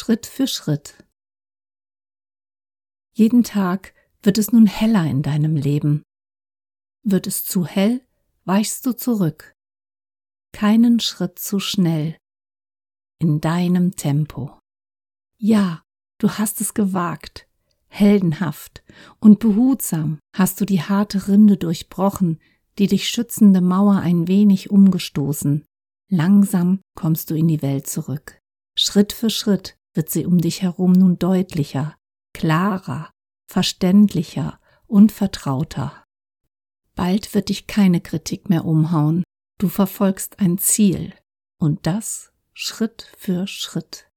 Schritt für Schritt. Jeden Tag wird es nun heller in deinem Leben. Wird es zu hell, weichst du zurück. Keinen Schritt zu schnell. In deinem Tempo. Ja, du hast es gewagt. Heldenhaft und behutsam hast du die harte Rinde durchbrochen, die dich schützende Mauer ein wenig umgestoßen. Langsam kommst du in die Welt zurück. Schritt für Schritt wird sie um dich herum nun deutlicher, klarer, verständlicher und vertrauter. Bald wird dich keine Kritik mehr umhauen, du verfolgst ein Ziel, und das Schritt für Schritt.